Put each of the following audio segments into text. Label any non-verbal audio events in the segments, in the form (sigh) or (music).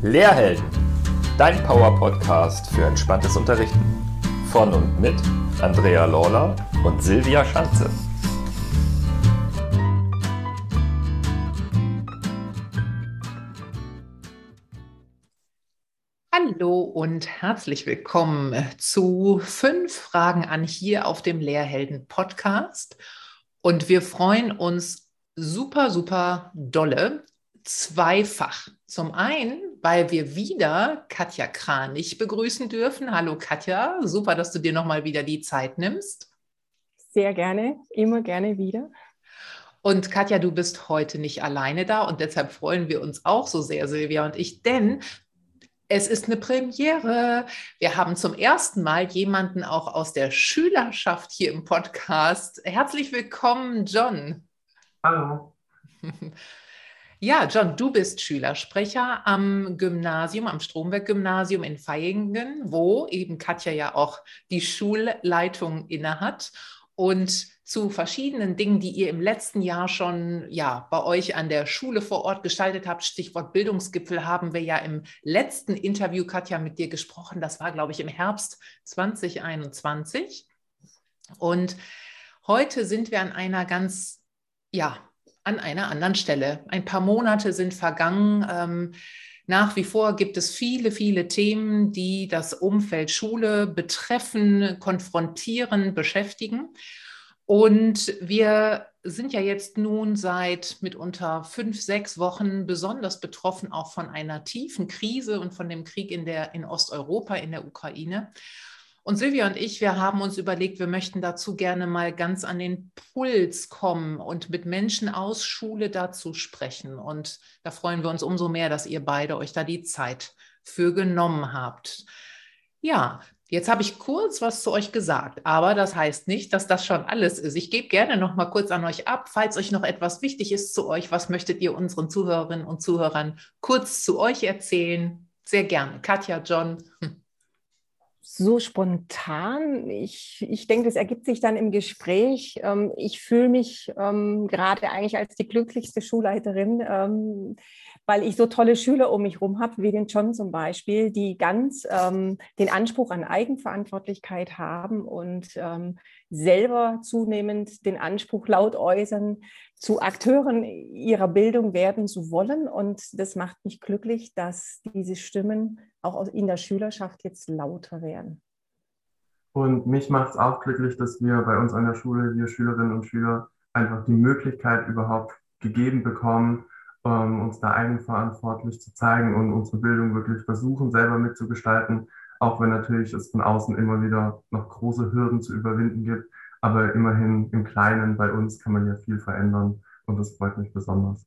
Lehrhelden, dein Power-Podcast für entspanntes Unterrichten. Von und mit Andrea Lawler und Silvia Schanze. Hallo und herzlich willkommen zu fünf Fragen an hier auf dem Lehrhelden Podcast. Und wir freuen uns super, super dolle, zweifach. Zum einen, weil wir wieder Katja Kranich begrüßen dürfen. Hallo Katja, super, dass du dir nochmal wieder die Zeit nimmst. Sehr gerne, immer gerne wieder. Und Katja, du bist heute nicht alleine da und deshalb freuen wir uns auch so sehr, Silvia und ich, denn es ist eine Premiere. Wir haben zum ersten Mal jemanden auch aus der Schülerschaft hier im Podcast. Herzlich willkommen, John. Hallo. (laughs) Ja, John, du bist Schülersprecher am Gymnasium, am Stromberg-Gymnasium in Vaihingen, wo eben Katja ja auch die Schulleitung innehat. Und zu verschiedenen Dingen, die ihr im letzten Jahr schon ja, bei euch an der Schule vor Ort gestaltet habt. Stichwort Bildungsgipfel haben wir ja im letzten Interview, Katja, mit dir gesprochen. Das war, glaube ich, im Herbst 2021. Und heute sind wir an einer ganz, ja, an einer anderen Stelle. Ein paar Monate sind vergangen. Ähm, nach wie vor gibt es viele, viele Themen, die das Umfeld Schule betreffen, konfrontieren, beschäftigen. Und wir sind ja jetzt nun seit mitunter fünf, sechs Wochen besonders betroffen auch von einer tiefen Krise und von dem Krieg in, der, in Osteuropa, in der Ukraine. Und Silvia und ich, wir haben uns überlegt, wir möchten dazu gerne mal ganz an den Puls kommen und mit Menschen aus Schule dazu sprechen. Und da freuen wir uns umso mehr, dass ihr beide euch da die Zeit für genommen habt. Ja, jetzt habe ich kurz was zu euch gesagt, aber das heißt nicht, dass das schon alles ist. Ich gebe gerne noch mal kurz an euch ab, falls euch noch etwas wichtig ist zu euch. Was möchtet ihr unseren Zuhörerinnen und Zuhörern kurz zu euch erzählen? Sehr gerne. Katja, John. Hm so spontan. Ich, ich denke, das ergibt sich dann im Gespräch. Ähm, ich fühle mich ähm, gerade eigentlich als die glücklichste Schulleiterin, ähm, weil ich so tolle Schüler um mich herum habe, wie den John zum Beispiel, die ganz den Anspruch an Eigenverantwortlichkeit haben und selber zunehmend den Anspruch laut äußern, zu Akteuren ihrer Bildung werden zu wollen. Und das macht mich glücklich, dass diese Stimmen auch in der Schülerschaft jetzt lauter werden. Und mich macht es auch glücklich, dass wir bei uns an der Schule, wir Schülerinnen und Schüler, einfach die Möglichkeit überhaupt gegeben bekommen, ähm, uns da eigenverantwortlich zu zeigen und unsere Bildung wirklich versuchen, selber mitzugestalten, auch wenn natürlich es von außen immer wieder noch große Hürden zu überwinden gibt. Aber immerhin im Kleinen bei uns kann man ja viel verändern und das freut mich besonders.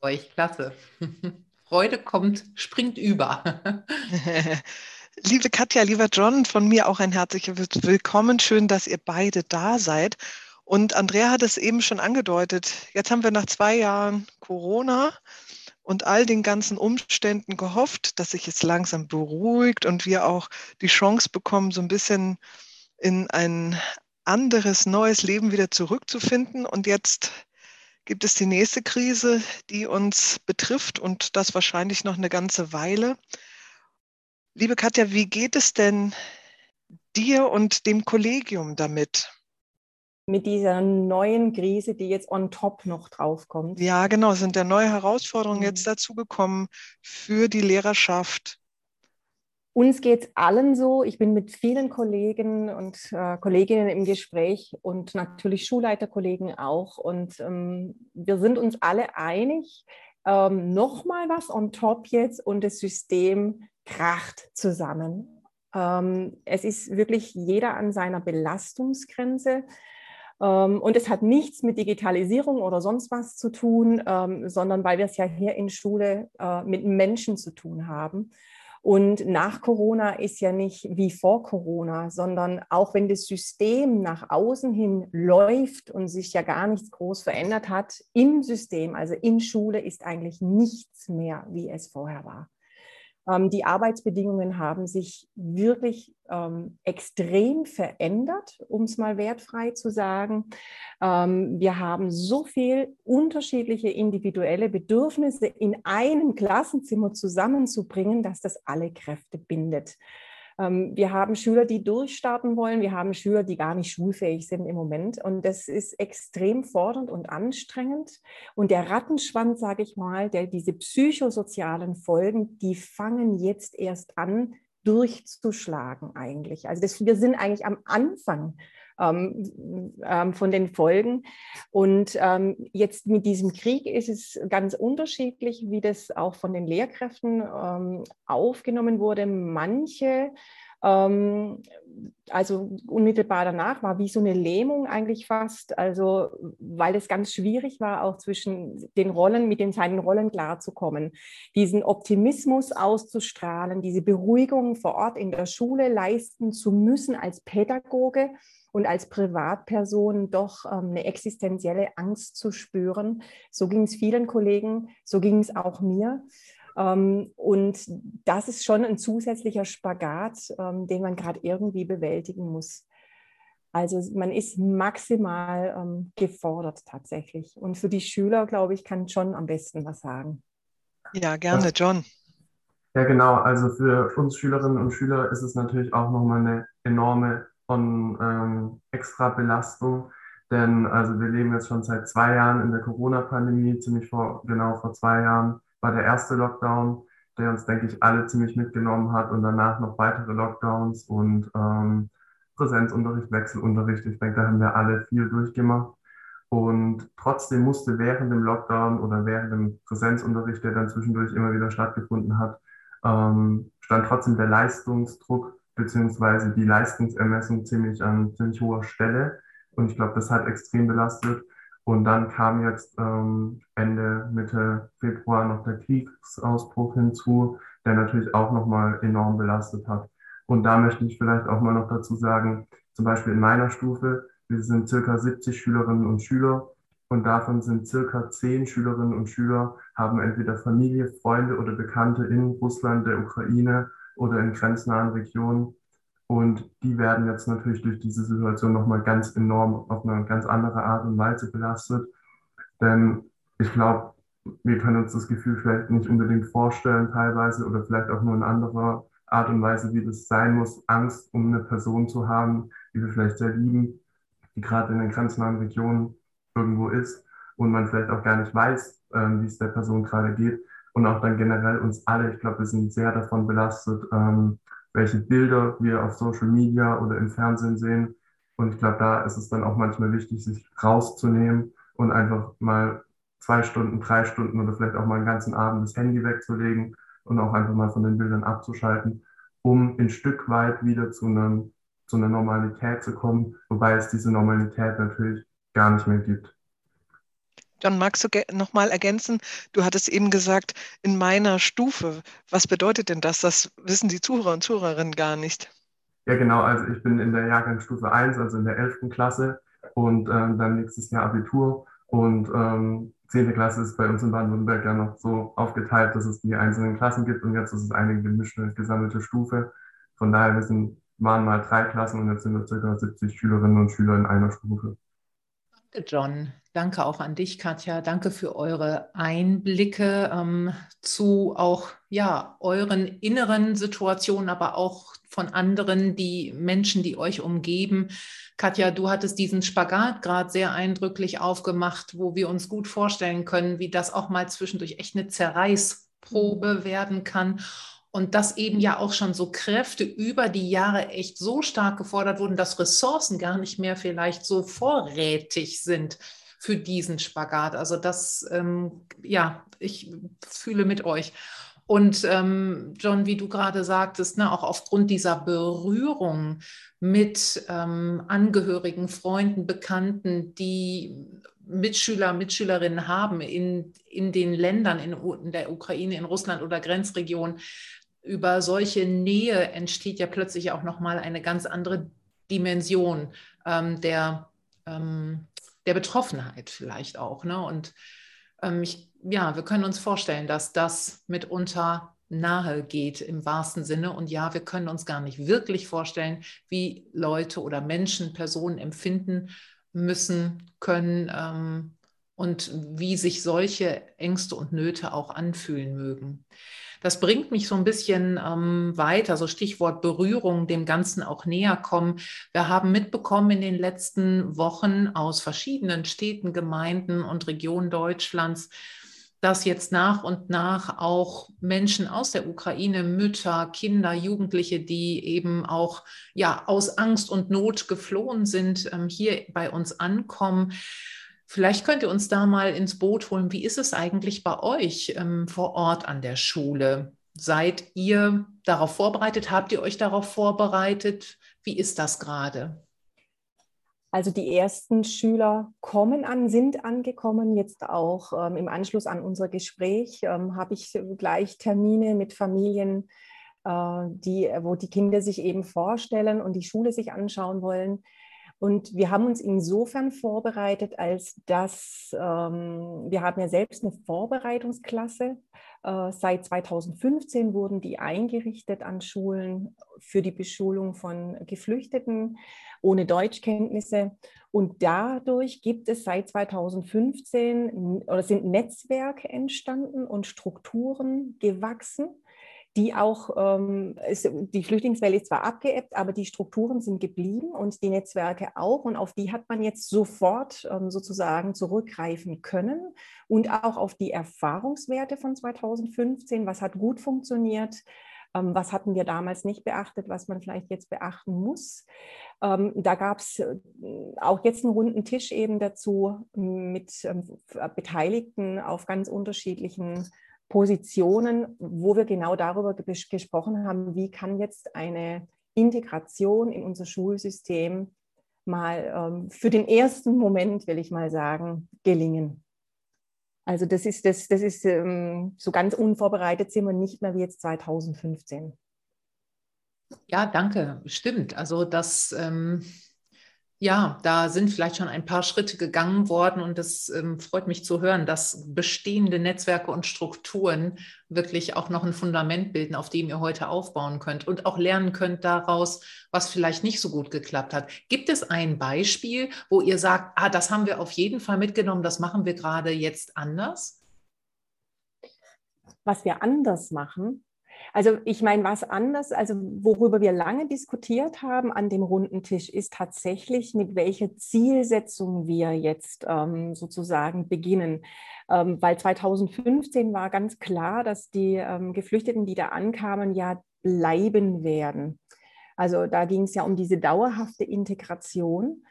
Euch, klasse. (laughs) Freude kommt, springt über. (laughs) Liebe Katja, lieber John, von mir auch ein herzliches Willkommen. Schön, dass ihr beide da seid. Und Andrea hat es eben schon angedeutet. Jetzt haben wir nach zwei Jahren Corona und all den ganzen Umständen gehofft, dass sich es langsam beruhigt und wir auch die Chance bekommen, so ein bisschen in ein anderes, neues Leben wieder zurückzufinden. Und jetzt gibt es die nächste Krise, die uns betrifft und das wahrscheinlich noch eine ganze Weile. Liebe Katja, wie geht es denn dir und dem Kollegium damit? Mit dieser neuen Krise, die jetzt on top noch draufkommt. Ja, genau, sind ja neue Herausforderungen mhm. jetzt dazugekommen für die Lehrerschaft, uns geht es allen so. Ich bin mit vielen Kollegen und äh, Kolleginnen im Gespräch und natürlich Schulleiterkollegen auch. Und ähm, wir sind uns alle einig, ähm, nochmal was on top jetzt und das System kracht zusammen. Ähm, es ist wirklich jeder an seiner Belastungsgrenze. Ähm, und es hat nichts mit Digitalisierung oder sonst was zu tun, ähm, sondern weil wir es ja hier in Schule äh, mit Menschen zu tun haben. Und nach Corona ist ja nicht wie vor Corona, sondern auch wenn das System nach außen hin läuft und sich ja gar nichts groß verändert hat, im System, also in Schule, ist eigentlich nichts mehr, wie es vorher war. Ähm, die Arbeitsbedingungen haben sich wirklich ähm, extrem verändert, um es mal wertfrei zu sagen. Ähm, wir haben so viel unterschiedliche individuelle Bedürfnisse in einem Klassenzimmer zusammenzubringen, dass das alle Kräfte bindet. Ähm, wir haben Schüler, die durchstarten wollen. Wir haben Schüler, die gar nicht schulfähig sind im Moment. Und das ist extrem fordernd und anstrengend. Und der Rattenschwanz, sage ich mal, der, diese psychosozialen Folgen, die fangen jetzt erst an, durchzuschlagen eigentlich. Also das, wir sind eigentlich am Anfang ähm, ähm, von den Folgen. Und ähm, jetzt mit diesem Krieg ist es ganz unterschiedlich, wie das auch von den Lehrkräften ähm, aufgenommen wurde. Manche ähm, also unmittelbar danach war wie so eine Lähmung eigentlich fast, also weil es ganz schwierig war, auch zwischen den Rollen, mit den seinen Rollen klarzukommen, diesen Optimismus auszustrahlen, diese Beruhigung vor Ort in der Schule leisten zu müssen als Pädagoge und als Privatperson doch ähm, eine existenzielle Angst zu spüren. So ging es vielen Kollegen, so ging es auch mir. Ähm, und das ist schon ein zusätzlicher Spagat, ähm, den man gerade irgendwie bewältigen muss. Also man ist maximal ähm, gefordert tatsächlich. Und für die Schüler, glaube ich, kann John am besten was sagen. Ja, gerne, John. Ja, genau. Also für uns Schülerinnen und Schüler ist es natürlich auch nochmal eine enorme von ähm, extra Belastung. Denn also wir leben jetzt schon seit zwei Jahren in der Corona-Pandemie, ziemlich vor, genau vor zwei Jahren war der erste Lockdown, der uns, denke ich, alle ziemlich mitgenommen hat und danach noch weitere Lockdowns und ähm, Präsenzunterricht, Wechselunterricht. Ich denke, da haben wir alle viel durchgemacht. Und trotzdem musste während dem Lockdown oder während dem Präsenzunterricht, der dann zwischendurch immer wieder stattgefunden hat, ähm, stand trotzdem der Leistungsdruck beziehungsweise die Leistungsermessung ziemlich an ziemlich hoher Stelle. Und ich glaube, das hat extrem belastet. Und dann kam jetzt ähm, Ende, Mitte Februar noch der Kriegsausbruch hinzu, der natürlich auch nochmal enorm belastet hat. Und da möchte ich vielleicht auch mal noch dazu sagen, zum Beispiel in meiner Stufe, wir sind circa 70 Schülerinnen und Schüler und davon sind circa 10 Schülerinnen und Schüler, haben entweder Familie, Freunde oder Bekannte in Russland, der Ukraine oder in grenznahen Regionen. Und die werden jetzt natürlich durch diese Situation nochmal ganz enorm auf eine ganz andere Art und Weise belastet. Denn ich glaube, wir können uns das Gefühl vielleicht nicht unbedingt vorstellen teilweise oder vielleicht auch nur in anderer Art und Weise, wie das sein muss, Angst um eine Person zu haben, die wir vielleicht sehr lieben, die gerade in den grenznahen Regionen irgendwo ist und man vielleicht auch gar nicht weiß, ähm, wie es der Person gerade geht. Und auch dann generell uns alle, ich glaube, wir sind sehr davon belastet, ähm, welche Bilder wir auf Social Media oder im Fernsehen sehen. Und ich glaube, da ist es dann auch manchmal wichtig, sich rauszunehmen und einfach mal zwei Stunden, drei Stunden oder vielleicht auch mal einen ganzen Abend das Handy wegzulegen und auch einfach mal von den Bildern abzuschalten, um ein Stück weit wieder zu, einem, zu einer Normalität zu kommen, wobei es diese Normalität natürlich gar nicht mehr gibt. John, magst du nochmal ergänzen? Du hattest eben gesagt, in meiner Stufe. Was bedeutet denn das? Das wissen die Zuhörer und Zuhörerinnen gar nicht. Ja, genau. Also ich bin in der Jahrgangsstufe 1, also in der 11. Klasse und ähm, dann nächstes Jahr Abitur. Und ähm, 10. Klasse ist bei uns in Baden-Württemberg ja noch so aufgeteilt, dass es die einzelnen Klassen gibt und jetzt ist es eine gemischte, gesammelte Stufe. Von daher, wir sind, waren mal drei Klassen und jetzt sind wir ca. 70 Schülerinnen und Schüler in einer Stufe. Danke, John. Danke auch an dich, Katja. Danke für eure Einblicke ähm, zu auch ja, euren inneren Situationen, aber auch von anderen, die Menschen, die euch umgeben. Katja, du hattest diesen Spagat gerade sehr eindrücklich aufgemacht, wo wir uns gut vorstellen können, wie das auch mal zwischendurch echt eine Zerreißprobe werden kann. Und dass eben ja auch schon so Kräfte über die Jahre echt so stark gefordert wurden, dass Ressourcen gar nicht mehr vielleicht so vorrätig sind für diesen Spagat. Also das, ähm, ja, ich fühle mit euch. Und ähm, John, wie du gerade sagtest, ne, auch aufgrund dieser Berührung mit ähm, Angehörigen, Freunden, Bekannten, die Mitschüler, Mitschülerinnen haben in, in den Ländern, in, in der Ukraine, in Russland oder Grenzregionen, über solche Nähe entsteht ja plötzlich auch nochmal eine ganz andere Dimension ähm, der, ähm, der Betroffenheit vielleicht auch. Ne? Und ähm, ich, ja, wir können uns vorstellen, dass das mitunter nahe geht im wahrsten Sinne. Und ja, wir können uns gar nicht wirklich vorstellen, wie Leute oder Menschen, Personen empfinden müssen, können ähm, und wie sich solche Ängste und Nöte auch anfühlen mögen. Das bringt mich so ein bisschen ähm, weiter, so Stichwort Berührung, dem Ganzen auch näher kommen. Wir haben mitbekommen in den letzten Wochen aus verschiedenen Städten, Gemeinden und Regionen Deutschlands, dass jetzt nach und nach auch Menschen aus der Ukraine, Mütter, Kinder, Jugendliche, die eben auch ja aus Angst und Not geflohen sind, ähm, hier bei uns ankommen. Vielleicht könnt ihr uns da mal ins Boot holen. Wie ist es eigentlich bei euch ähm, vor Ort an der Schule? Seid ihr darauf vorbereitet? Habt ihr euch darauf vorbereitet? Wie ist das gerade? Also die ersten Schüler kommen an, sind angekommen. Jetzt auch ähm, im Anschluss an unser Gespräch ähm, habe ich gleich Termine mit Familien, äh, die, wo die Kinder sich eben vorstellen und die Schule sich anschauen wollen. Und wir haben uns insofern vorbereitet, als dass ähm, wir haben ja selbst eine Vorbereitungsklasse. Äh, seit 2015 wurden die eingerichtet an Schulen für die Beschulung von Geflüchteten ohne Deutschkenntnisse. Und dadurch gibt es seit 2015 oder sind Netzwerke entstanden und Strukturen gewachsen die auch, ähm, ist, die Flüchtlingswelle ist zwar abgeebbt, aber die Strukturen sind geblieben und die Netzwerke auch. Und auf die hat man jetzt sofort ähm, sozusagen zurückgreifen können und auch auf die Erfahrungswerte von 2015. Was hat gut funktioniert? Ähm, was hatten wir damals nicht beachtet, was man vielleicht jetzt beachten muss? Ähm, da gab es äh, auch jetzt einen runden Tisch eben dazu mit ähm, Beteiligten auf ganz unterschiedlichen Positionen, wo wir genau darüber gesprochen haben, wie kann jetzt eine Integration in unser Schulsystem mal ähm, für den ersten Moment, will ich mal sagen, gelingen. Also das ist, das, das ist ähm, so ganz unvorbereitet sind wir nicht mehr wie jetzt 2015. Ja, danke. Stimmt. Also das ähm, ja, da sind vielleicht schon ein paar Schritte gegangen worden und es ähm, freut mich zu hören, dass bestehende Netzwerke und Strukturen wirklich auch noch ein Fundament bilden, auf dem ihr heute aufbauen könnt und auch lernen könnt daraus, was vielleicht nicht so gut geklappt hat. Gibt es ein Beispiel, wo ihr sagt, ah, das haben wir auf jeden Fall mitgenommen, das machen wir gerade jetzt anders? Was wir anders machen, also ich meine, was anders, also worüber wir lange diskutiert haben an dem runden Tisch, ist tatsächlich, mit welcher Zielsetzung wir jetzt ähm, sozusagen beginnen. Ähm, weil 2015 war ganz klar, dass die ähm, Geflüchteten, die da ankamen, ja bleiben werden. Also da ging es ja um diese dauerhafte Integration.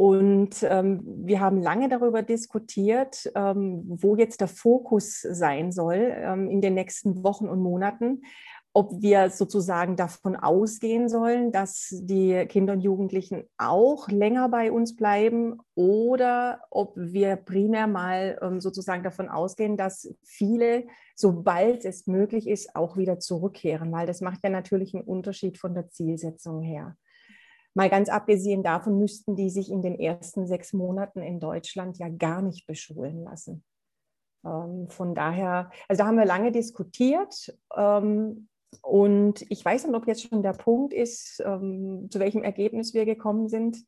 Und ähm, wir haben lange darüber diskutiert, ähm, wo jetzt der Fokus sein soll ähm, in den nächsten Wochen und Monaten. Ob wir sozusagen davon ausgehen sollen, dass die Kinder und Jugendlichen auch länger bei uns bleiben oder ob wir primär mal ähm, sozusagen davon ausgehen, dass viele, sobald es möglich ist, auch wieder zurückkehren, weil das macht ja natürlich einen Unterschied von der Zielsetzung her. Mal ganz abgesehen davon müssten die sich in den ersten sechs Monaten in Deutschland ja gar nicht beschulen lassen. Ähm, von daher, also da haben wir lange diskutiert. Ähm, und ich weiß nicht, ob jetzt schon der Punkt ist, ähm, zu welchem Ergebnis wir gekommen sind.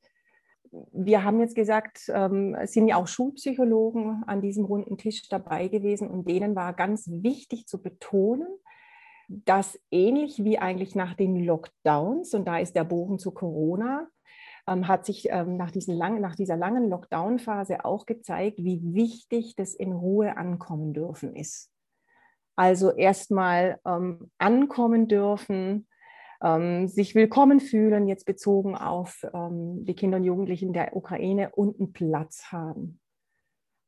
Wir haben jetzt gesagt, es sind ja auch Schulpsychologen an diesem runden Tisch dabei gewesen und denen war ganz wichtig zu betonen, dass ähnlich wie eigentlich nach den Lockdowns, und da ist der Bogen zu Corona, ähm, hat sich ähm, nach, lang, nach dieser langen Lockdown-Phase auch gezeigt, wie wichtig das in Ruhe ankommen dürfen ist. Also erstmal ähm, ankommen dürfen, ähm, sich willkommen fühlen, jetzt bezogen auf ähm, die Kinder und Jugendlichen der Ukraine und einen Platz haben.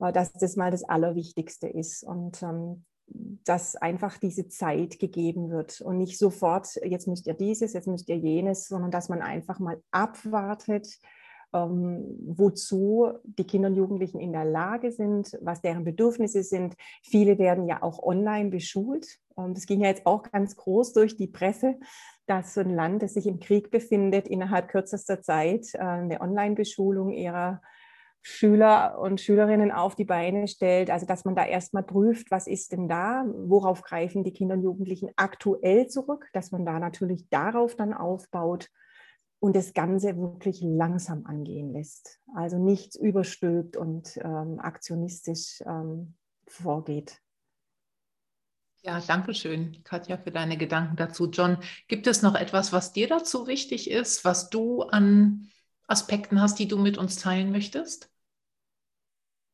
Dass das mal das Allerwichtigste ist. Und ähm, dass einfach diese Zeit gegeben wird und nicht sofort, jetzt müsst ihr dieses, jetzt müsst ihr jenes, sondern dass man einfach mal abwartet, ähm, wozu die Kinder und Jugendlichen in der Lage sind, was deren Bedürfnisse sind. Viele werden ja auch online beschult. Ähm, das ging ja jetzt auch ganz groß durch die Presse, dass so ein Land, das sich im Krieg befindet, innerhalb kürzester Zeit äh, eine Online-Beschulung ihrer Schüler und Schülerinnen auf die Beine stellt. Also dass man da erstmal prüft, was ist denn da, worauf greifen die Kinder und Jugendlichen aktuell zurück, dass man da natürlich darauf dann aufbaut und das Ganze wirklich langsam angehen lässt. Also nichts überstülpt und ähm, aktionistisch ähm, vorgeht. Ja, danke schön, Katja, für deine Gedanken dazu. John, gibt es noch etwas, was dir dazu wichtig ist, was du an Aspekten hast, die du mit uns teilen möchtest?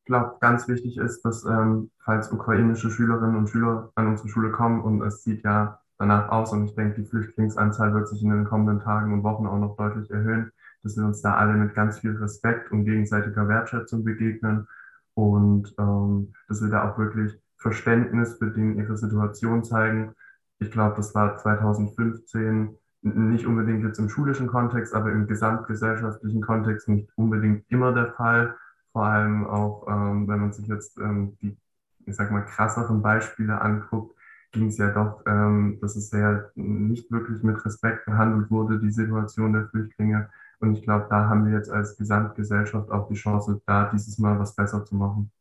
Ich glaube, ganz wichtig ist, dass ähm, falls ukrainische Schülerinnen und Schüler an unsere Schule kommen und es sieht ja danach aus und ich denke, die Flüchtlingsanzahl wird sich in den kommenden Tagen und Wochen auch noch deutlich erhöhen, dass wir uns da alle mit ganz viel Respekt und gegenseitiger Wertschätzung begegnen und ähm, dass wir da auch wirklich Verständnis für den ihre Situation zeigen. Ich glaube, das war 2015 nicht unbedingt jetzt im schulischen Kontext, aber im gesamtgesellschaftlichen Kontext nicht unbedingt immer der Fall. Vor allem auch, ähm, wenn man sich jetzt ähm, die, ich sag mal, krasseren Beispiele anguckt, ging es ja doch, ähm, dass es sehr nicht wirklich mit Respekt behandelt wurde, die Situation der Flüchtlinge. Und ich glaube, da haben wir jetzt als Gesamtgesellschaft auch die Chance, da dieses Mal was besser zu machen.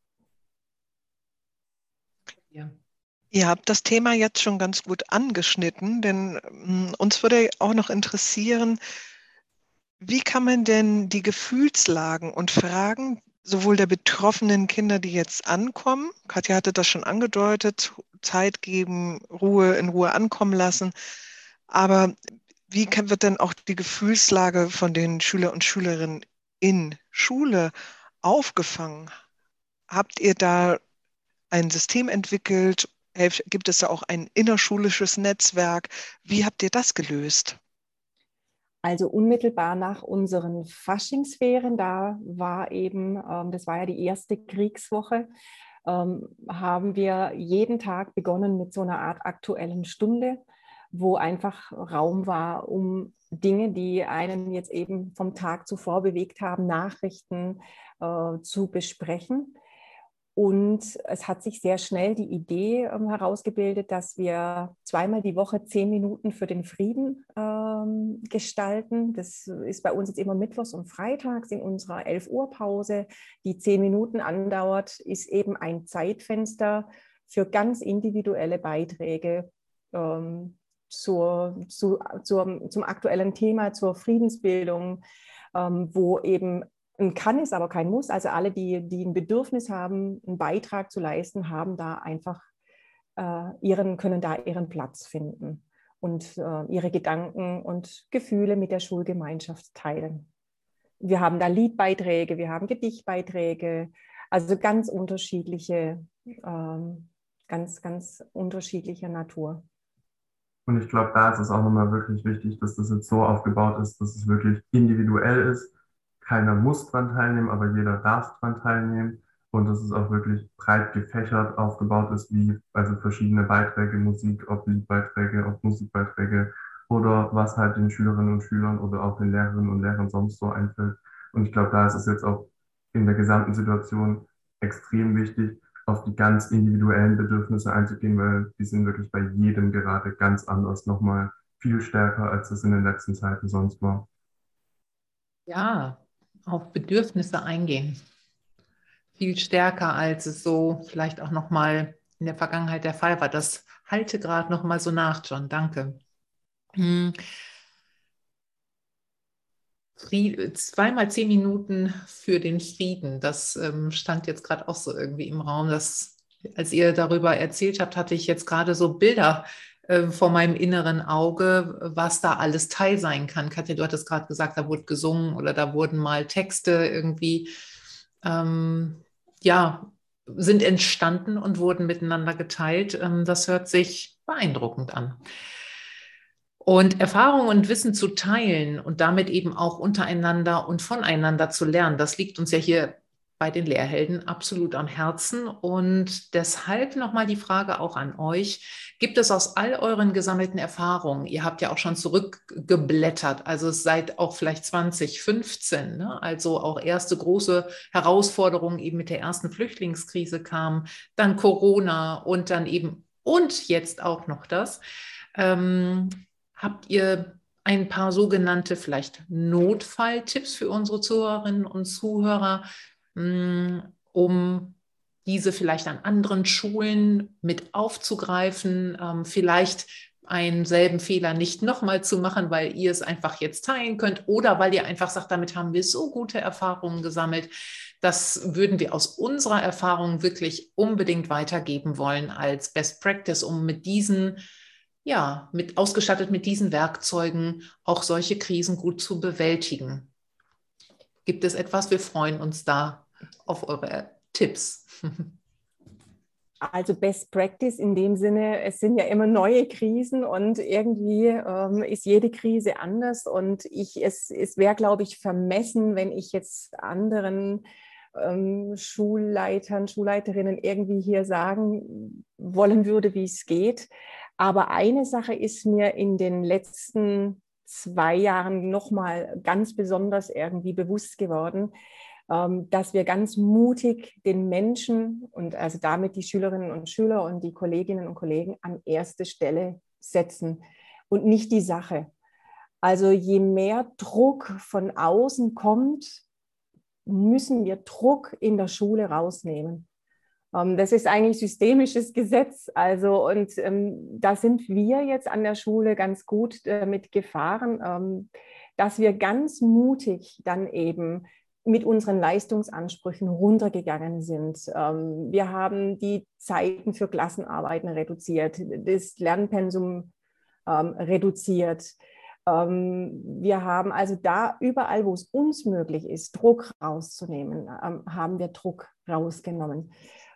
Ja. Ihr habt das Thema jetzt schon ganz gut angeschnitten, denn ähm, uns würde auch noch interessieren, wie kann man denn die Gefühlslagen und Fragen sowohl der betroffenen Kinder, die jetzt ankommen, Katja hatte das schon angedeutet, Zeit geben, Ruhe in Ruhe ankommen lassen, aber wie wird denn auch die Gefühlslage von den Schüler und Schülerinnen in Schule aufgefangen? Habt ihr da ein System entwickelt? Gibt es da auch ein innerschulisches Netzwerk? Wie habt ihr das gelöst? Also unmittelbar nach unseren Faschingsferien, da war eben, ähm, das war ja die erste Kriegswoche, ähm, haben wir jeden Tag begonnen mit so einer Art aktuellen Stunde, wo einfach Raum war, um Dinge, die einen jetzt eben vom Tag zuvor bewegt haben, Nachrichten äh, zu besprechen. Und es hat sich sehr schnell die Idee ähm, herausgebildet, dass wir zweimal die Woche zehn Minuten für den Frieden ähm, gestalten. Das ist bei uns jetzt immer mittwochs und freitags in unserer 11 Uhr Pause, die zehn Minuten andauert, ist eben ein Zeitfenster für ganz individuelle Beiträge ähm, zur, zu, zur, zum aktuellen Thema, zur Friedensbildung, ähm, wo eben ein Kann ist aber kein Muss. Also alle, die, die ein Bedürfnis haben, einen Beitrag zu leisten, haben da einfach äh, ihren, können da ihren Platz finden und äh, ihre Gedanken und Gefühle mit der Schulgemeinschaft teilen. Wir haben da Liedbeiträge, wir haben Gedichtbeiträge, also ganz unterschiedliche, ähm, ganz, ganz unterschiedlicher Natur. Und ich glaube, da ist es auch nochmal wirklich wichtig, dass das jetzt so aufgebaut ist, dass es wirklich individuell ist keiner muss dran teilnehmen, aber jeder darf dran teilnehmen und dass es auch wirklich breit gefächert aufgebaut ist, wie also verschiedene Beiträge, Musik, ob Liedbeiträge, ob Musikbeiträge oder was halt den Schülerinnen und Schülern oder auch den Lehrerinnen und Lehrern sonst so einfällt. Und ich glaube, da ist es jetzt auch in der gesamten Situation extrem wichtig, auf die ganz individuellen Bedürfnisse einzugehen, weil die sind wirklich bei jedem gerade ganz anders, nochmal viel stärker, als es in den letzten Zeiten sonst war. Ja, auf Bedürfnisse eingehen. Viel stärker, als es so vielleicht auch noch mal in der Vergangenheit der Fall war. Das halte gerade noch mal so nach, John. Danke. Hm. zweimal zehn Minuten für den Frieden. Das ähm, stand jetzt gerade auch so irgendwie im Raum. Das, als ihr darüber erzählt habt, hatte ich jetzt gerade so Bilder äh, vor meinem inneren Auge, was da alles Teil sein kann. Katja, du hattest gerade gesagt, da wurde gesungen oder da wurden mal Texte irgendwie, ähm, ja, sind entstanden und wurden miteinander geteilt. Ähm, das hört sich beeindruckend an. Und Erfahrung und Wissen zu teilen und damit eben auch untereinander und voneinander zu lernen, das liegt uns ja hier bei den Lehrhelden absolut am Herzen. Und deshalb nochmal die Frage auch an euch. Gibt es aus all euren gesammelten Erfahrungen, ihr habt ja auch schon zurückgeblättert, also seit auch vielleicht 2015, ne? also auch erste große Herausforderungen eben mit der ersten Flüchtlingskrise kamen, dann Corona und dann eben und jetzt auch noch das. Ähm, habt ihr ein paar sogenannte vielleicht Notfalltipps für unsere Zuhörerinnen und Zuhörer, um diese vielleicht an anderen Schulen mit aufzugreifen, ähm, vielleicht einen selben Fehler nicht nochmal zu machen, weil ihr es einfach jetzt teilen könnt oder weil ihr einfach sagt, damit haben wir so gute Erfahrungen gesammelt. Das würden wir aus unserer Erfahrung wirklich unbedingt weitergeben wollen als Best Practice, um mit diesen, ja, mit ausgestattet mit diesen Werkzeugen auch solche Krisen gut zu bewältigen. Gibt es etwas? Wir freuen uns da auf eure Tipps. (laughs) Also Best Practice in dem Sinne, es sind ja immer neue Krisen und irgendwie ähm, ist jede Krise anders. Und ich, es, es wäre, glaube ich, vermessen, wenn ich jetzt anderen ähm, Schulleitern, Schulleiterinnen irgendwie hier sagen wollen würde, wie es geht. Aber eine Sache ist mir in den letzten zwei Jahren nochmal ganz besonders irgendwie bewusst geworden dass wir ganz mutig den Menschen und also damit die Schülerinnen und Schüler und die Kolleginnen und Kollegen an erste Stelle setzen und nicht die Sache. Also je mehr Druck von außen kommt, müssen wir Druck in der Schule rausnehmen. Ähm, das ist eigentlich systemisches (laughs) Gesetz. Also, und ähm, da sind wir jetzt an der Schule ganz gut äh, mit gefahren, ähm, dass wir ganz mutig dann eben mit unseren Leistungsansprüchen runtergegangen sind. Ähm, wir haben die Zeiten für Klassenarbeiten reduziert, das Lernpensum ähm, reduziert. Ähm, wir haben also da überall, wo es uns möglich ist, Druck rauszunehmen, haben wir Druck rausgenommen.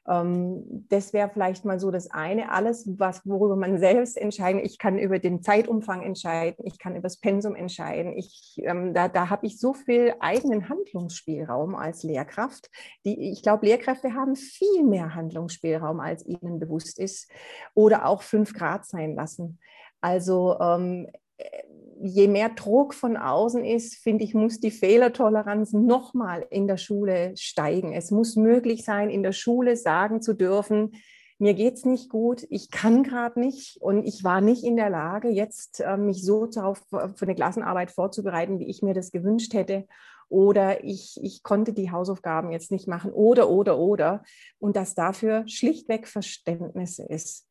Ähm, das wäre vielleicht mal so das eine. Alles, was, worüber man (laughs) selbst entscheiden, ich kann über den Zeitumfang entscheiden, ich kann über das Pensum entscheiden. Ich, ähm, da da habe ich so viel eigenen Handlungsspielraum als Lehrkraft. Die, ich glaube, Lehrkräfte haben viel mehr Handlungsspielraum, als ihnen bewusst ist. Oder auch fünf Grad sein lassen. Also ähm, je mehr Druck von außen ist, finde ich, muss die Fehlertoleranz nochmal in der Schule steigen. Es muss möglich sein, in der Schule sagen zu dürfen, mir geht es nicht gut, ich kann gerade nicht und ich war nicht in der Lage, jetzt äh, mich so darauf für eine Klassenarbeit vorzubereiten, wie ich mir das gewünscht hätte. Oder ich, ich konnte die Hausaufgaben jetzt nicht machen. Oder, oder, oder. Und dass dafür schlichtweg Verständnis ist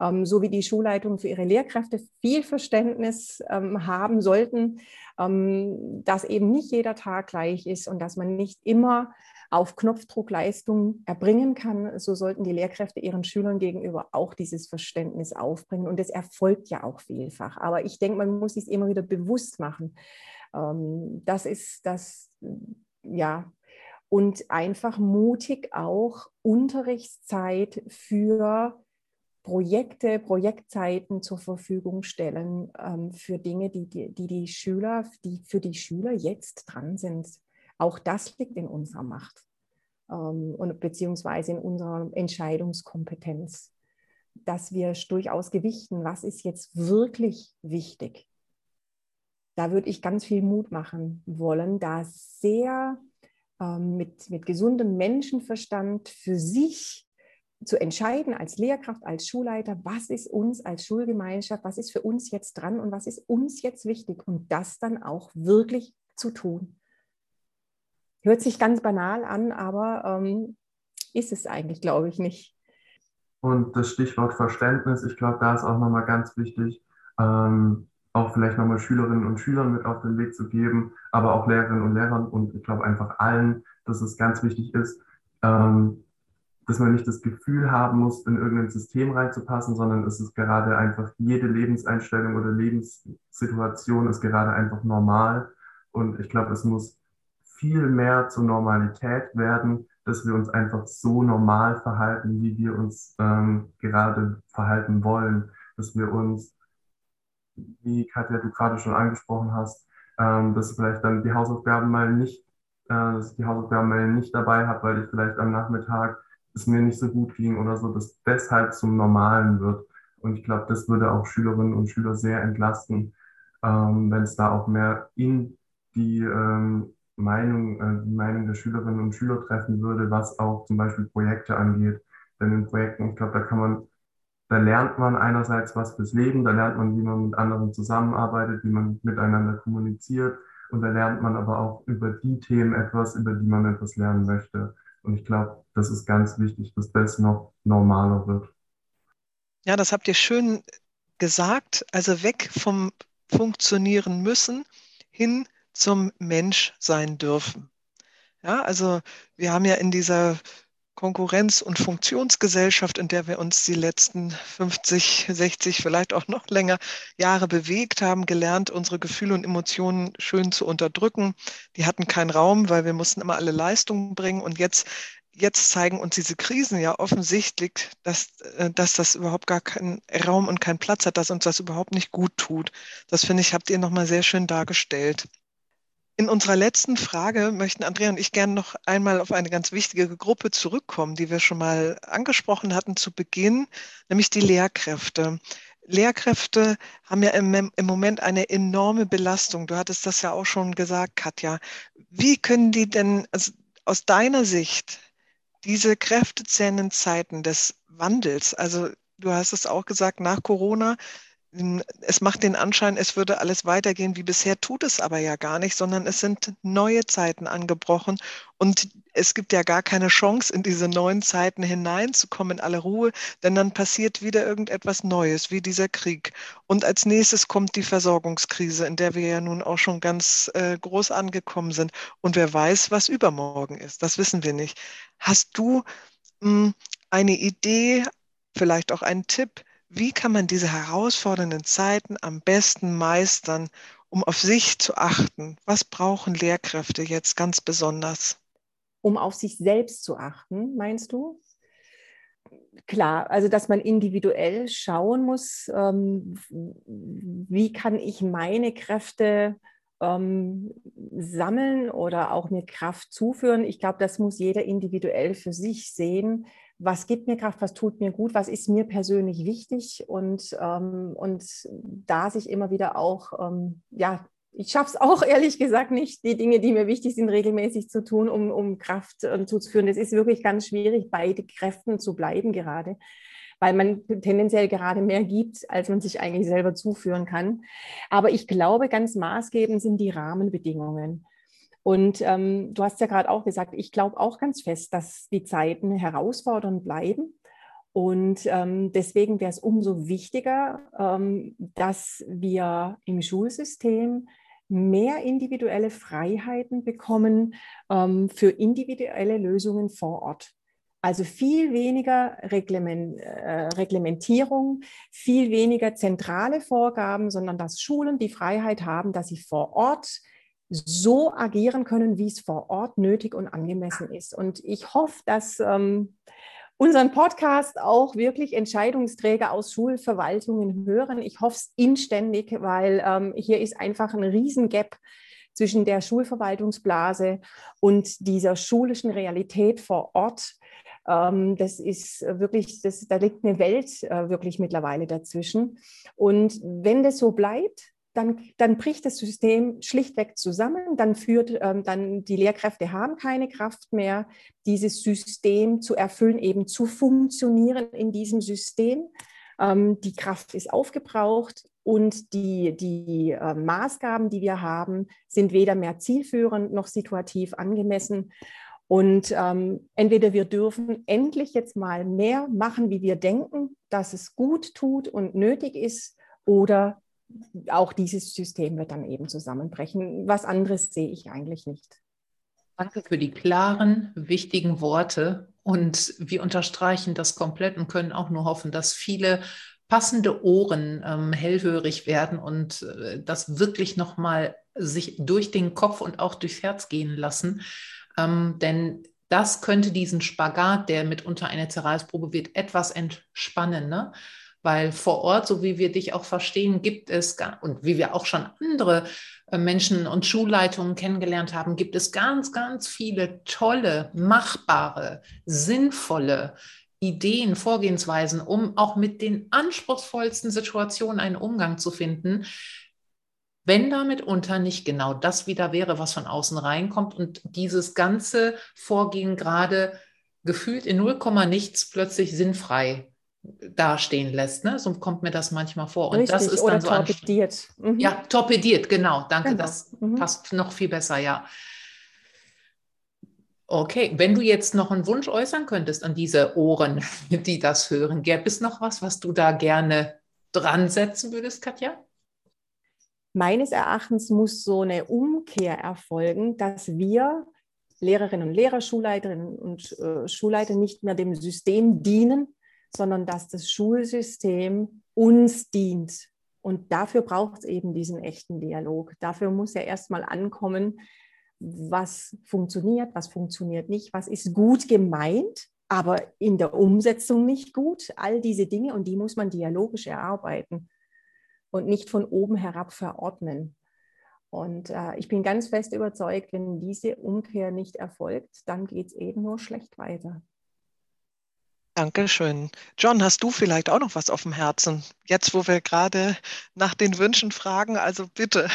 ähm, so wie die Schulleitungen für ihre Lehrkräfte viel Verständnis ähm, haben sollten, ähm, dass eben nicht jeder Tag gleich ist und dass man nicht immer auf Knopfdruck Leistung erbringen kann, so sollten die Lehrkräfte ihren Schülern gegenüber auch dieses Verständnis aufbringen. Und das erfolgt ja auch vielfach. Aber ich denke, man muss sich immer wieder bewusst machen. Ähm, das ist das, ja, und einfach mutig auch Unterrichtszeit für Projekte, Projektzeiten zur Verfügung stellen ähm, für Dinge, die die, die Schüler, die für die Schüler jetzt dran sind. Auch das liegt in unserer Macht ähm, und beziehungsweise in unserer Entscheidungskompetenz, dass wir durchaus gewichten, was ist jetzt wirklich wichtig. Da würde ich ganz viel Mut machen wollen, da sehr ähm, mit, mit gesundem Menschenverstand für sich zu entscheiden als Lehrkraft, als Schulleiter, was ist uns als Schulgemeinschaft, was ist für uns jetzt dran und was ist uns jetzt wichtig und das dann auch wirklich zu tun. Hört sich ganz banal an, aber ähm, ist es eigentlich, glaube ich, nicht. Und das Stichwort Verständnis, ich glaube, da ist auch nochmal ganz wichtig, ähm, auch vielleicht nochmal Schülerinnen und Schülern mit auf den Weg zu geben, aber auch Lehrerinnen und Lehrern und ich glaube einfach allen, dass es ganz wichtig ist, ähm, dass man nicht das Gefühl haben muss, in irgendein System reinzupassen, sondern es ist gerade einfach jede Lebenseinstellung oder Lebenssituation ist gerade einfach normal. Und ich glaube, es muss viel mehr zur Normalität werden, dass wir uns einfach so normal verhalten, wie wir uns ähm, gerade verhalten wollen. Dass wir uns, wie Katja, du gerade schon angesprochen hast, ähm, dass vielleicht dann die Hausaufgaben mal nicht, äh, dass ich die Hausaufgaben mal nicht dabei habe, weil ich vielleicht am Nachmittag es mir nicht so gut ging oder so, dass deshalb zum Normalen wird. Und ich glaube, das würde auch Schülerinnen und Schüler sehr entlasten, ähm, wenn es da auch mehr in die ähm, Meinung, äh, die Meinung der Schülerinnen und Schüler treffen würde, was auch zum Beispiel Projekte angeht. Denn in Projekten, ich glaube, da kann man, da lernt man einerseits was fürs Leben, da lernt man, wie man mit anderen zusammenarbeitet, wie man miteinander kommuniziert. Und da lernt man aber auch über die Themen etwas, über die man etwas lernen möchte. Und ich glaube, das ist ganz wichtig, dass das noch normaler wird. Ja, das habt ihr schön gesagt. Also weg vom Funktionieren müssen hin zum Mensch sein dürfen. Ja, also wir haben ja in dieser Konkurrenz- und Funktionsgesellschaft, in der wir uns die letzten 50, 60, vielleicht auch noch länger Jahre bewegt haben, gelernt, unsere Gefühle und Emotionen schön zu unterdrücken. Die hatten keinen Raum, weil wir mussten immer alle Leistungen bringen. Und jetzt, jetzt zeigen uns diese Krisen ja offensichtlich, dass, äh, dass das überhaupt gar keinen Raum und keinen Platz hat, dass uns das überhaupt nicht gut tut. Das finde ich, habt ihr nochmal sehr schön dargestellt. In unserer letzten Frage möchten Andrea und ich gerne noch einmal auf eine ganz wichtige Gruppe zurückkommen, die wir schon mal angesprochen hatten zu Beginn, nämlich die Lehrkräfte. Lehrkräfte haben ja im, im, Moment eine enorme Belastung. Du hattest das ja auch schon gesagt, Katja. Wie können die denn also aus deiner Sicht diese kräftezähnen Zeiten des Wandels, also du hast es auch gesagt, nach Corona es macht den Anschein, es würde alles weitergehen wie bisher, tut es aber ja gar nicht, sondern es sind neue Zeiten angebrochen und es gibt ja gar keine Chance, in diese neuen Zeiten hineinzukommen in alle Ruhe, denn dann passiert wieder irgendetwas Neues, wie dieser Krieg. Und als nächstes kommt die Versorgungskrise, in der wir ja nun auch schon ganz äh, groß angekommen sind. Und wer weiß, was übermorgen ist, das wissen wir nicht. Hast du mh, hm, eine Idee, vielleicht auch einen Tipp, wie kann man diese herausfordernden Zeiten am besten meistern, um auf sich zu achten? Was brauchen Lehrkräfte jetzt ganz besonders? Um auf sich selbst zu achten, meinst du? Klar, also dass man individuell schauen muss, ähm, wie kann ich meine Kräfte ähm, sammeln oder auch mir Kraft zuführen. Ich glaube, das muss jeder individuell für sich sehen was gibt mir Kraft, was tut mir gut, was ist mir persönlich wichtig und, ähm, und da sich immer wieder auch, ähm, ja, ich schaffe es (laughs) auch ehrlich gesagt nicht, die Dinge, die mir wichtig sind, regelmäßig zu tun, um, um Kraft äh, zuzuführen. Es ist wirklich ganz schwierig, bei den Kräften zu bleiben gerade, weil man tendenziell gerade mehr gibt, als man sich eigentlich selber zuführen kann. Aber ich glaube, ganz maßgebend sind die Rahmenbedingungen. Und ähm, du hast ja gerade auch gesagt, ich glaube auch ganz fest, dass die Zeiten herausfordernd bleiben. Und ähm, deswegen wäre es umso wichtiger, ähm, dass wir im Schulsystem mehr individuelle Freiheiten bekommen ähm, für individuelle Lösungen vor Ort. Also viel weniger Reglement, äh, Reglementierung, viel weniger zentrale Vorgaben, sondern dass Schulen die Freiheit haben, dass sie vor Ort so agieren können, wie es vor Ort nötig und angemessen ist. Und ich hoffe, dass ähm, unseren Podcast auch wirklich Entscheidungsträger aus Schulverwaltungen hören. Ich hoffe es inständig, weil ähm, hier ist einfach ein Riesengap zwischen der Schulverwaltungsblase und dieser schulischen Realität vor Ort. Ähm, das ist wirklich, das, da liegt eine Welt äh, wirklich mittlerweile dazwischen. Und wenn das so bleibt, dann, dann bricht das System schlichtweg zusammen. Dann führt ähm, dann die Lehrkräfte haben keine Kraft mehr, dieses System zu erfüllen, eben zu funktionieren in diesem System. Ähm, die Kraft ist aufgebraucht und die, die äh, Maßgaben, die wir haben, sind weder mehr zielführend noch situativ angemessen. Und ähm, entweder wir dürfen endlich jetzt mal mehr machen, wie wir denken, dass es gut tut und nötig ist, oder auch dieses System wird dann eben zusammenbrechen. Was anderes sehe ich eigentlich nicht. Danke für die klaren, wichtigen Worte. Und wir unterstreichen das komplett und können auch nur hoffen, dass viele passende Ohren ähm, hellhörig werden und äh, das wirklich nochmal sich durch den Kopf und auch durchs Herz gehen lassen. Ähm, denn das könnte diesen Spagat, der mitunter eine Zerreißprobe wird, etwas entspannen. Ne? Weil vor Ort, so wie wir dich auch verstehen, gibt es, und wie wir auch schon andere äh, Menschen und Schulleitungen kennengelernt haben, gibt es ganz, ganz viele tolle, machbare, sinnvolle Ideen, Vorgehensweisen, um auch mit den anspruchsvollsten Situationen einen Umgang zu finden, wenn damit unter nicht genau das wieder wäre, was von außen reinkommt und dieses ganze Vorgehen gerade gefühlt in 0, nichts plötzlich sinnfrei dastehen lässt. Ne? So kommt mir das manchmal vor. Und Richtig, das ist dann so torpediert. Mhm. Ja, torpediert, genau. Danke, genau. das mhm. passt noch viel besser, ja. Okay, wenn du jetzt noch einen Wunsch äußern könntest an diese Ohren, (laughs) die das hören, gäbe es noch was, was du da gerne dran setzen würdest, Katja? Meines Erachtens muss so eine Umkehr erfolgen, dass wir Lehrerinnen und Lehrer, Schulleiterinnen und äh, Schulleiter nicht mehr dem System dienen, sondern dass das Schulsystem uns dient. Und dafür braucht es eben diesen echten Dialog. Dafür muss ja erstmal ankommen, was funktioniert, was funktioniert nicht, was ist gut gemeint, aber in der Umsetzung nicht gut. All diese Dinge und die muss man dialogisch erarbeiten und nicht von oben herab verordnen. Und äh, ich bin ganz fest überzeugt, wenn diese Umkehr nicht erfolgt, dann geht es eben nur schlecht weiter. Dankeschön. John, hast du vielleicht auch noch was auf dem Herzen? Jetzt, wo wir gerade nach den Wünschen fragen, also bitte.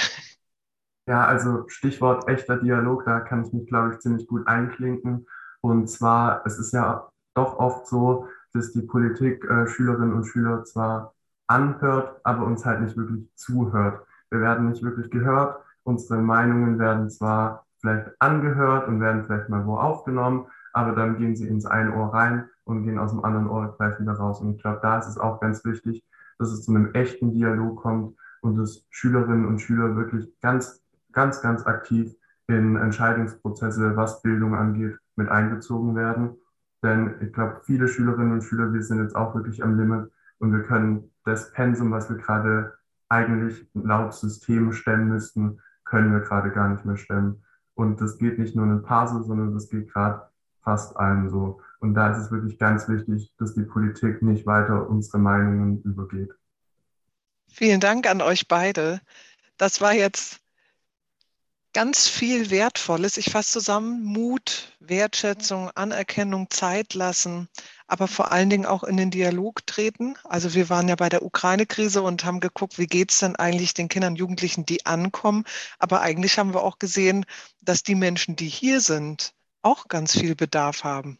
Ja, also Stichwort echter Dialog, da kann ich mich, glaube ich, ziemlich gut einklinken. Und zwar, es ist ja doch oft so, dass die Politik äh, Schülerinnen und Schüler zwar anhört, aber uns halt nicht wirklich zuhört. Wir werden nicht wirklich gehört. Unsere Meinungen werden zwar vielleicht angehört und werden vielleicht mal wo aufgenommen, aber dann gehen sie ins eine Ohr rein und gehen aus dem anderen Ohr gleich wieder raus. Und ich glaube, da ist es auch ganz wichtig, dass es zu einem echten Dialog kommt und dass Schülerinnen und Schüler wirklich ganz, ganz, ganz aktiv in Entscheidungsprozesse, was Bildung angeht, mit einbezogen werden. Denn ich glaube, viele Schülerinnen und Schüler, wir sind jetzt auch wirklich am Limit und wir können das Pensum, was wir gerade eigentlich laut System stemmen müssten, können wir gerade gar nicht mehr stemmen. Und das geht nicht nur in Paso, sondern das geht gerade fast allen so. Und da ist es wirklich ganz wichtig, dass die Politik nicht weiter unsere Meinungen übergeht. Vielen Dank an euch beide. Das war jetzt ganz viel Wertvolles. Ich fasse zusammen, Mut, Wertschätzung, Anerkennung, Zeit lassen, aber vor allen Dingen auch in den Dialog treten. Also wir waren ja bei der Ukraine-Krise und haben geguckt, wie geht es denn eigentlich den Kindern, Jugendlichen, die ankommen. Aber eigentlich haben wir auch gesehen, dass die Menschen, die hier sind, auch ganz viel Bedarf haben,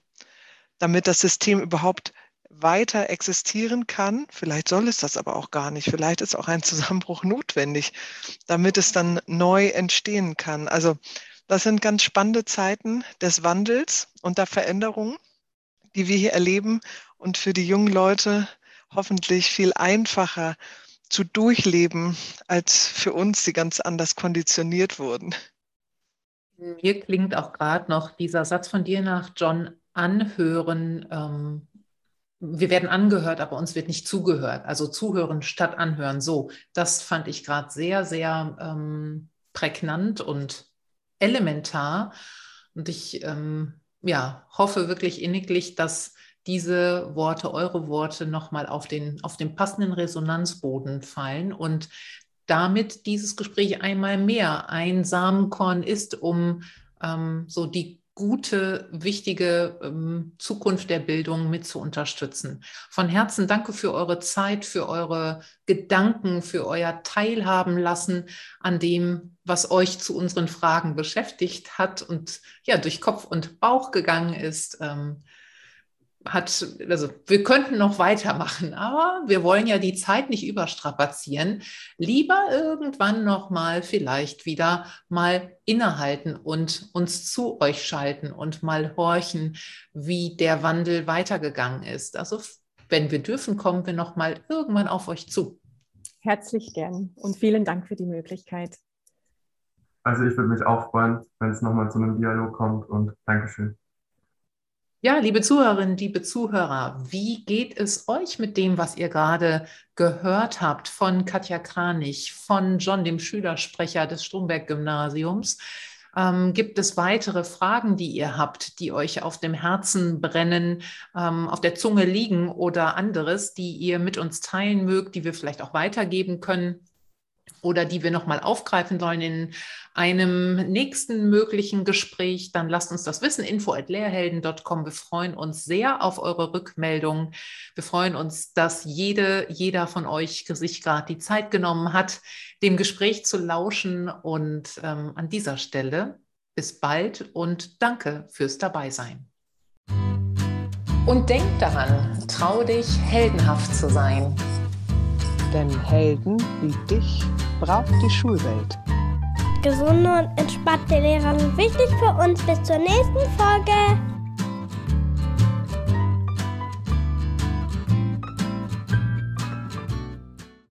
damit das System überhaupt weiter existieren kann. Vielleicht soll es das aber auch gar nicht. Vielleicht ist auch ein Zusammenbruch notwendig, damit es dann neu entstehen kann. Also das sind ganz spannende Zeiten des Wandels und der Veränderung, die wir hier erleben und für die jungen Leute hoffentlich viel einfacher zu durchleben als für uns, die ganz anders konditioniert wurden. Mir klingt auch gerade noch dieser Satz von dir nach John anhören. Ähm, wir werden angehört, aber uns wird nicht zugehört. Also zuhören statt anhören. So, das fand ich gerade sehr, sehr ähm, prägnant und elementar. Und ich ähm, ja, hoffe wirklich inniglich, dass diese Worte, eure Worte nochmal auf den, auf den passenden Resonanzboden fallen und damit dieses Gespräch einmal mehr ein Samenkorn ist, um ähm, so die gute, wichtige ähm, Zukunft der Bildung mit zu unterstützen. Von Herzen danke für eure Zeit, für eure Gedanken, für euer Teilhaben lassen an dem, was euch zu unseren Fragen beschäftigt hat und ja durch Kopf und Bauch gegangen ist. Ähm, hat, also wir könnten noch weitermachen, aber wir wollen ja die Zeit nicht überstrapazieren. Lieber irgendwann noch mal vielleicht wieder mal innehalten und uns zu euch schalten und mal horchen, wie der Wandel weitergegangen ist. Also wenn wir dürfen, kommen wir noch mal irgendwann auf euch zu. Herzlich gern und vielen Dank für die Möglichkeit. Also ich würde mich auch freuen, wenn es nochmal zu einem Dialog kommt und Dankeschön. Ja, liebe Zuhörerinnen, liebe Zuhörer, wie geht es euch mit dem, was ihr gerade gehört habt von Katja Kranich, von John, dem Schülersprecher des Stromberg-Gymnasiums? Ähm, gibt es weitere Fragen, die ihr habt, die euch auf dem Herzen brennen, ähm, auf der Zunge liegen oder anderes, die ihr mit uns teilen mögt, die wir vielleicht auch weitergeben können? Oder die wir nochmal aufgreifen sollen in einem nächsten möglichen Gespräch, dann lasst uns das wissen. Info at lehrhelden.com. Wir freuen uns sehr auf eure Rückmeldungen. Wir freuen uns, dass jede, jeder von euch sich gerade die Zeit genommen hat, dem Gespräch zu lauschen. Und ähm, an dieser Stelle bis bald und danke fürs Dabeisein. Und denk daran, trau dich, heldenhaft zu sein. Denn Helden wie dich braucht die Schulwelt. Gesunde und entspannte Lehrer sind wichtig für uns. Bis zur nächsten Folge.